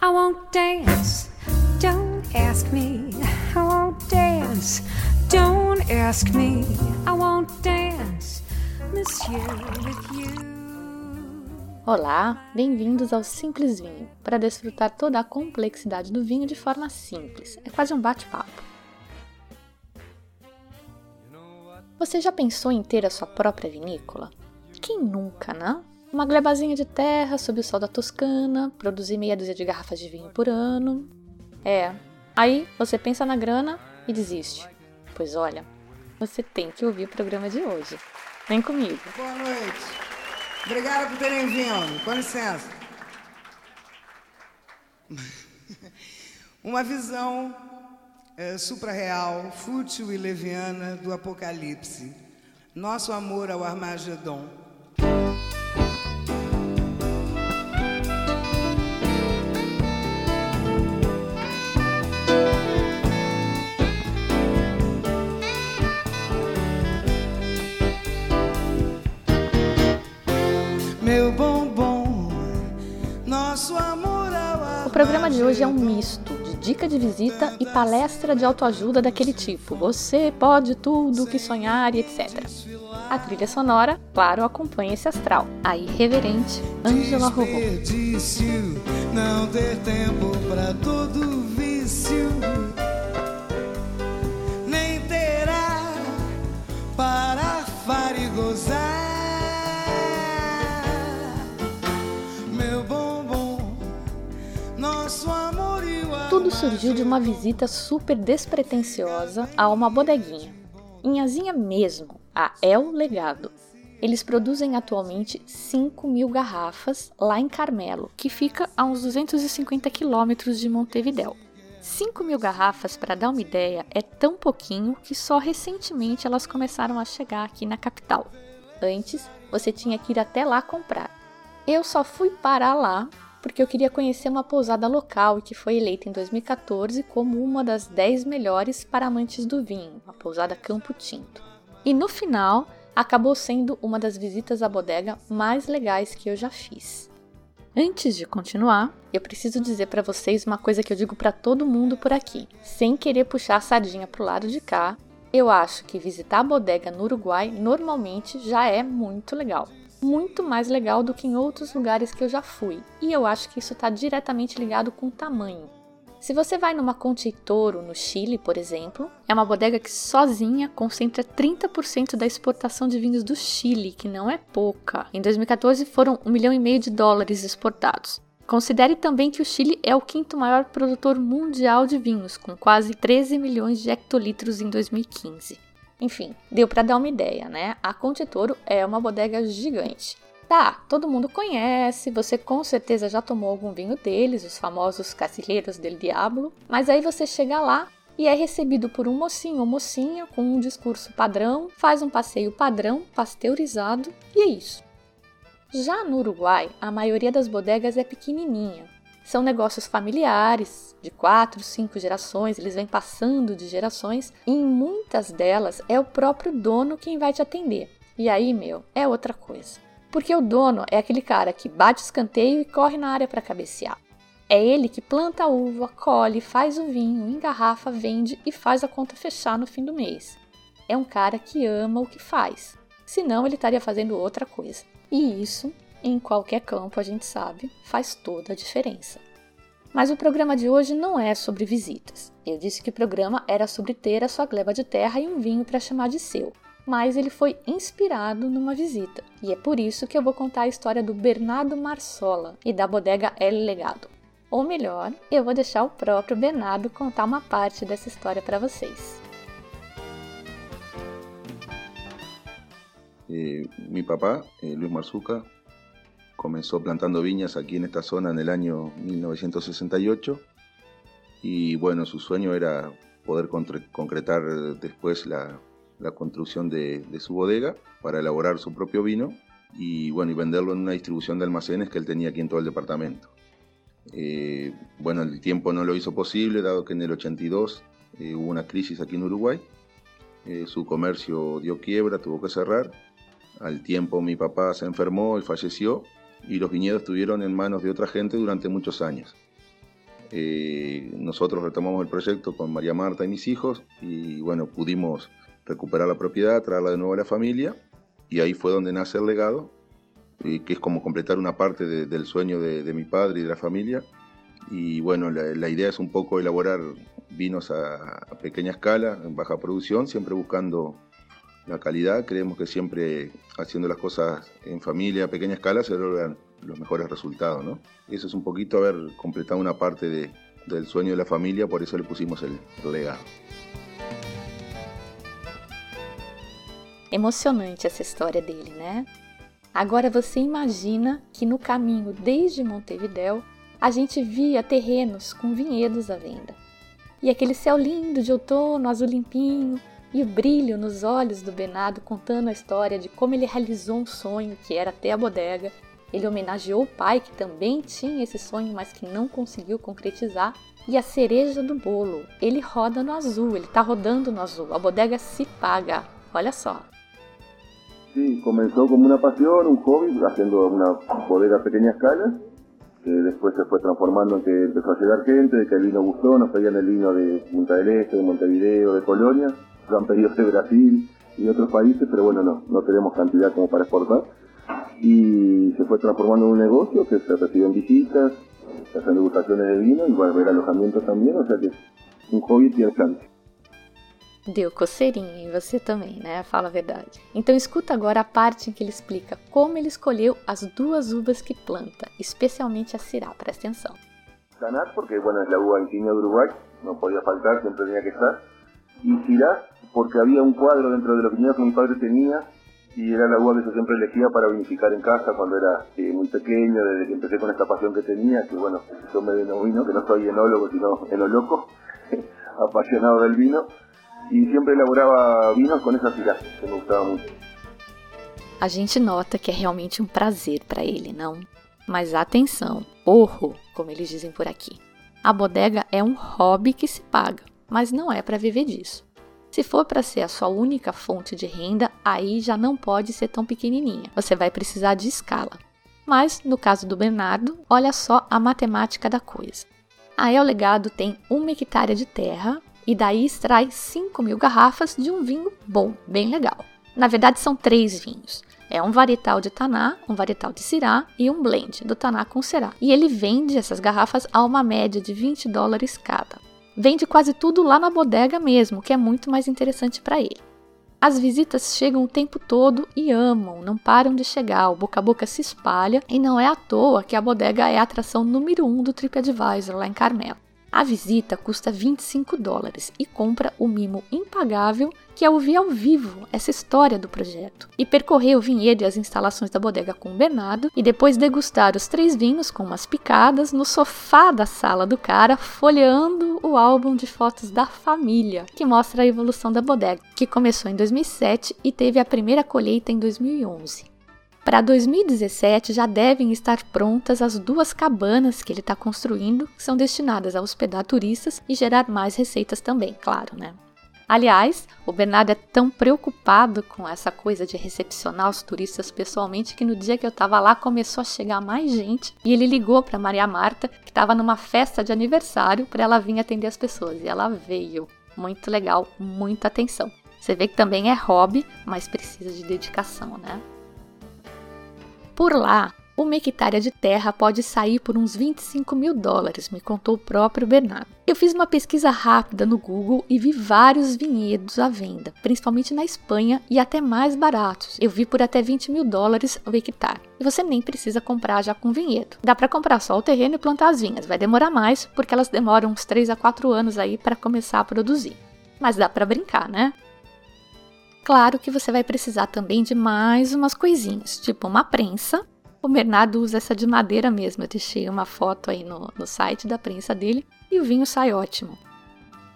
I won't dance. Don't ask me. I won't dance. Don't ask me. I won't dance, monsieur, with you. Olá, bem-vindos ao Simples Vinho, para desfrutar toda a complexidade do vinho de forma simples. É quase um bate-papo. Você já pensou em ter a sua própria vinícola? Quem nunca, né? Uma glebazinha de terra sob o sol da Toscana, produzir meia dúzia de garrafas de vinho por ano. É, aí você pensa na grana e desiste. Pois olha, você tem que ouvir o programa de hoje. Vem comigo. Boa noite. Obrigada por terem vindo. Com licença. Uma visão é, suprarreal, fútil e leviana do Apocalipse. Nosso amor ao Armagedon. O programa de hoje é um misto de dica de visita e palestra de autoajuda daquele tipo. Você pode tudo que sonhar e etc. A trilha sonora, claro, acompanha esse astral. A irreverente Angela desperdício, não ter tempo pra todo vício, surgiu de uma visita super despretensiosa a uma bodeguinha. Inhazinha mesmo, a El Legado. Eles produzem atualmente 5 mil garrafas lá em Carmelo, que fica a uns 250 quilômetros de Montevidéu. 5 mil garrafas, para dar uma ideia, é tão pouquinho que só recentemente elas começaram a chegar aqui na capital. Antes, você tinha que ir até lá comprar. Eu só fui parar lá porque eu queria conhecer uma pousada local que foi eleita em 2014 como uma das 10 melhores para amantes do vinho, a pousada Campo Tinto. E no final, acabou sendo uma das visitas à bodega mais legais que eu já fiz. Antes de continuar, eu preciso dizer para vocês uma coisa que eu digo para todo mundo por aqui, sem querer puxar a sardinha pro lado de cá. Eu acho que visitar a bodega no Uruguai normalmente já é muito legal. Muito mais legal do que em outros lugares que eu já fui. E eu acho que isso está diretamente ligado com o tamanho. Se você vai numa Concheitoro, no Chile, por exemplo, é uma bodega que sozinha concentra 30% da exportação de vinhos do Chile, que não é pouca. Em 2014 foram um milhão e meio de dólares exportados. Considere também que o Chile é o quinto maior produtor mundial de vinhos, com quase 13 milhões de hectolitros em 2015. Enfim, deu para dar uma ideia, né? A Concheitoro é uma bodega gigante. Tá, todo mundo conhece, você com certeza já tomou algum vinho deles, os famosos Cacilheiros del Diablo, mas aí você chega lá e é recebido por um mocinho ou mocinha com um discurso padrão, faz um passeio padrão, pasteurizado e é isso. Já no Uruguai, a maioria das bodegas é pequenininha. São negócios familiares, de quatro, cinco gerações, eles vêm passando de gerações, e em muitas delas é o próprio dono quem vai te atender. E aí, meu, é outra coisa. Porque o dono é aquele cara que bate escanteio e corre na área para cabecear. É ele que planta a uva, colhe, faz o vinho, engarrafa, vende e faz a conta fechar no fim do mês. É um cara que ama o que faz, senão ele estaria fazendo outra coisa. E isso, em qualquer campo, a gente sabe, faz toda a diferença. Mas o programa de hoje não é sobre visitas. Eu disse que o programa era sobre ter a sua gleba de terra e um vinho para chamar de seu mas ele foi inspirado numa visita. E é por isso que eu vou contar a história do Bernardo Marsola e da bodega El Legado. Ou melhor, eu vou deixar o próprio Bernardo contar uma parte dessa história para vocês. Eh, mi papá, eh, Luis Marzuca, comenzó plantando viñas aquí en esta zona en el año 1968 y bueno, su sueño era poder concretar después la, la construcción de, su bodega para elaborar su propio vino y bueno y venderlo en una distribución de almacenes que él tenía aquí en todo el departamento. Eh, bueno, el tiempo no lo hizo posible, dado que en el 82 eh, hubo una crisis aquí en Uruguay. Eh, su comercio dio quiebra, tuvo que cerrar. Al tiempo mi papá se enfermó y falleció y los viñedos estuvieron en manos de otra gente durante muchos años. eh, nosotros retomamos el proyecto con María Marta y mis hijos y bueno, pudimos recuperar la propiedad, traerla de nuevo a la familia y ahí fue donde nace el legado, que es como completar una parte del sueño de, mi padre y de la familia. Y bueno, la, idea es un poco elaborar vinos a, pequeña escala, en baja producción, siempre buscando la calidad. Creemos que siempre haciendo las cosas en familia, a pequeña escala, se logran los mejores resultados. ¿no? Eso es un poquito haber completado una parte del sueño de la familia, por eso le pusimos el legado. Emocionante essa história dele, né? Agora você imagina que no caminho desde Montevidéu a gente via terrenos com vinhedos à venda. E aquele céu lindo de outono, azul limpinho, e o brilho nos olhos do Bernardo contando a história de como ele realizou um sonho que era ter a bodega. Ele homenageou o pai que também tinha esse sonho, mas que não conseguiu concretizar. E a cereja do bolo, ele roda no azul, ele está rodando no azul. A bodega se paga. Olha só. Sí, comenzó como una pasión, un hobby, haciendo una bodega a escala, que después se fue transformando en que empezó a llegar gente, de que el vino gustó, nos pedían el vino de Punta del Este, de Montevideo, de Colonia, lo han pedido de Brasil y de otros países, pero bueno, no, no tenemos cantidad como para exportar. Y se fue transformando en un negocio que se reciben visitas, se hacen degustaciones de vino y va a haber alojamiento también, o sea que es un hobby que alcance. Deu coceirinha em você também, né? Fala a verdade. Então escuta agora a parte em que ele explica como ele escolheu as duas uvas que planta, especialmente a Syrah, presta atenção. Canar, porque bueno, es la uva insignia de Uruguay, no podía faltar, siempre tenía que estar. Y Syrah, porque había un cuadro dentro de los viñedos que mi padre tenía y era la uva que yo siempre elegía para vinificar en casa cuando era eh, muy pequeño, desde que empecé con esta pasión que tenía, que bueno, yo me denomino, que no soy enólogo, sino enoloco, apasionado del vino. e sempre elaborava vinos com essa filha, que me gostava muito. A gente nota que é realmente um prazer para ele, não? Mas atenção, orro, como eles dizem por aqui. A bodega é um hobby que se paga, mas não é para viver disso. Se for para ser a sua única fonte de renda, aí já não pode ser tão pequenininha. Você vai precisar de escala. Mas no caso do Bernardo, olha só a matemática da coisa. A El Legado tem uma hectare de terra e daí extrai 5 mil garrafas de um vinho bom, bem legal. Na verdade, são três vinhos. É um varietal de Taná, um varietal de Syrah e um blend do Taná com Syrah. E ele vende essas garrafas a uma média de 20 dólares cada. Vende quase tudo lá na bodega mesmo, que é muito mais interessante para ele. As visitas chegam o tempo todo e amam, não param de chegar, o boca a boca se espalha e não é à toa que a bodega é a atração número um do TripAdvisor lá em Carmelo. A visita custa 25 dólares e compra o mimo impagável que é ouvir ao vivo essa história do projeto e percorrer o vinhedo e as instalações da bodega com o Bernardo e depois degustar os três vinhos com umas picadas no sofá da sala do cara, folheando o álbum de fotos da família, que mostra a evolução da bodega, que começou em 2007 e teve a primeira colheita em 2011. Para 2017 já devem estar prontas as duas cabanas que ele está construindo, que são destinadas a hospedar turistas e gerar mais receitas também, claro, né? Aliás, o Bernardo é tão preocupado com essa coisa de recepcionar os turistas pessoalmente que no dia que eu estava lá começou a chegar mais gente e ele ligou para Maria Marta, que estava numa festa de aniversário, para ela vir atender as pessoas. E ela veio. Muito legal, muita atenção. Você vê que também é hobby, mas precisa de dedicação, né? Por lá, uma hectare de terra pode sair por uns 25 mil dólares, me contou o próprio Bernardo. Eu fiz uma pesquisa rápida no Google e vi vários vinhedos à venda, principalmente na Espanha e até mais baratos. Eu vi por até 20 mil dólares o hectare. E você nem precisa comprar já com vinhedo. Dá para comprar só o terreno e plantar as vinhas. Vai demorar mais porque elas demoram uns 3 a 4 anos aí para começar a produzir. Mas dá para brincar, né? Claro que você vai precisar também de mais umas coisinhas, tipo uma prensa. O Bernardo usa essa de madeira mesmo. Eu deixei uma foto aí no, no site da prensa dele e o vinho sai ótimo.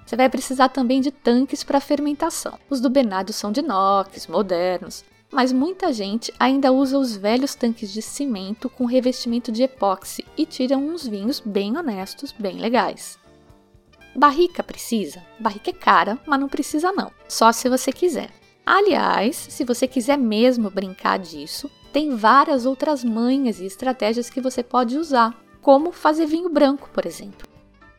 Você vai precisar também de tanques para fermentação. Os do Bernardo são de inox, modernos, mas muita gente ainda usa os velhos tanques de cimento com revestimento de epóxi e tiram uns vinhos bem honestos, bem legais. Barrica precisa? Barrica é cara, mas não precisa não, só se você quiser. Aliás, se você quiser mesmo brincar disso, tem várias outras manhas e estratégias que você pode usar, como fazer vinho branco, por exemplo.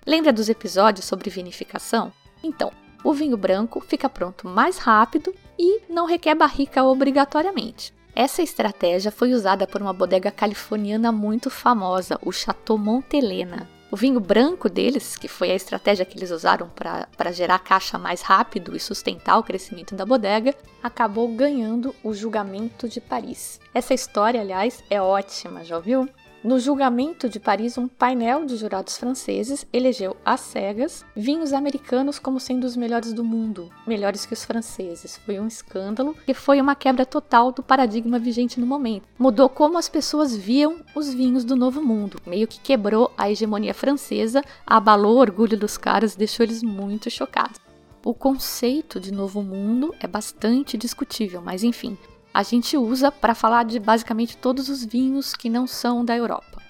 Lembra dos episódios sobre vinificação? Então, o vinho branco fica pronto mais rápido e não requer barrica obrigatoriamente. Essa estratégia foi usada por uma bodega californiana muito famosa, o Chateau Montelena. O vinho branco deles, que foi a estratégia que eles usaram para gerar caixa mais rápido e sustentar o crescimento da bodega, acabou ganhando o julgamento de Paris. Essa história, aliás, é ótima, já ouviu? No julgamento de Paris, um painel de jurados franceses elegeu às cegas vinhos americanos como sendo os melhores do mundo, melhores que os franceses. Foi um escândalo que foi uma quebra total do paradigma vigente no momento. Mudou como as pessoas viam os vinhos do Novo Mundo, meio que quebrou a hegemonia francesa, abalou o orgulho dos caras, deixou eles muito chocados. O conceito de Novo Mundo é bastante discutível, mas enfim, a gente usa para falar de basicamente todos os vinhos que não são da Europa.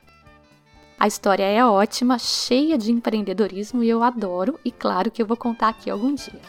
A história é ótima, cheia de empreendedorismo e eu adoro, e claro que eu vou contar aqui algum dia.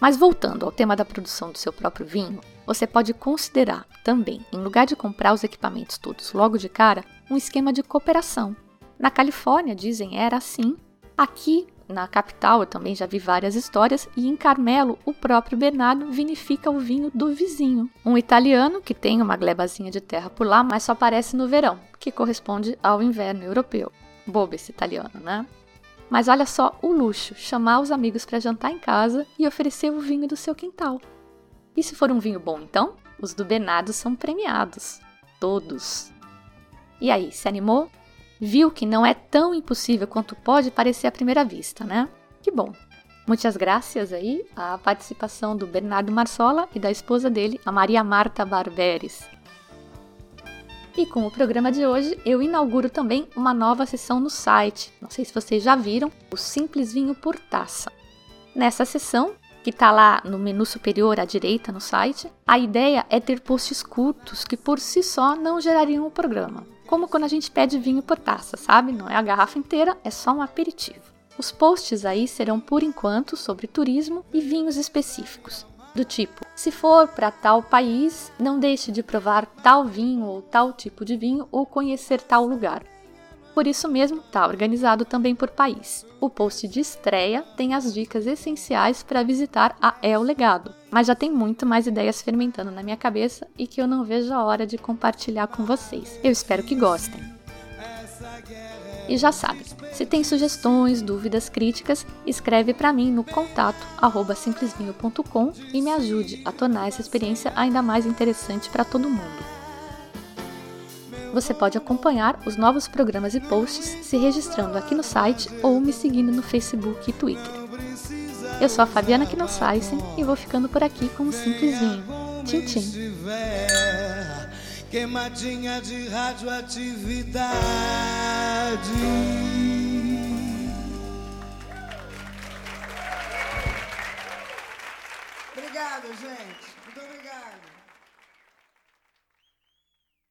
Mas voltando ao tema da produção do seu próprio vinho, você pode considerar também, em lugar de comprar os equipamentos todos logo de cara, um esquema de cooperação. Na Califórnia, dizem, era assim. Aqui na capital eu também já vi várias histórias, e em Carmelo o próprio Bernardo vinifica o vinho do vizinho, um italiano que tem uma glebazinha de terra por lá, mas só aparece no verão, que corresponde ao inverno europeu. Bobo esse italiano, né? Mas olha só o luxo, chamar os amigos para jantar em casa e oferecer o vinho do seu quintal. E se for um vinho bom, então? Os do Bernardo são premiados. Todos. E aí, se animou? Viu que não é tão impossível quanto pode parecer à primeira vista, né? Que bom! Muitas graças aí à participação do Bernardo Marsola e da esposa dele, a Maria Marta Barberes. E com o programa de hoje, eu inauguro também uma nova sessão no site. Não sei se vocês já viram, o Simples Vinho por Taça. Nessa sessão, que está lá no menu superior à direita no site, a ideia é ter posts curtos que por si só não gerariam o programa como quando a gente pede vinho por taça, sabe? Não é a garrafa inteira, é só um aperitivo. Os posts aí serão por enquanto sobre turismo e vinhos específicos. Do tipo, se for para tal país, não deixe de provar tal vinho ou tal tipo de vinho ou conhecer tal lugar. Por isso mesmo, está organizado também por país. O post de estreia tem as dicas essenciais para visitar a El Legado, mas já tem muito mais ideias fermentando na minha cabeça e que eu não vejo a hora de compartilhar com vocês. Eu espero que gostem. E já sabe, se tem sugestões, dúvidas, críticas, escreve para mim no contato simplesvinho.com e me ajude a tornar essa experiência ainda mais interessante para todo mundo você pode acompanhar os novos programas e posts se registrando aqui no site ou me seguindo no Facebook e Twitter. Eu sou a Fabiana Knossaisen e vou ficando por aqui com um simplesinho. Tchim, tchim. Queimadinha de radioatividade.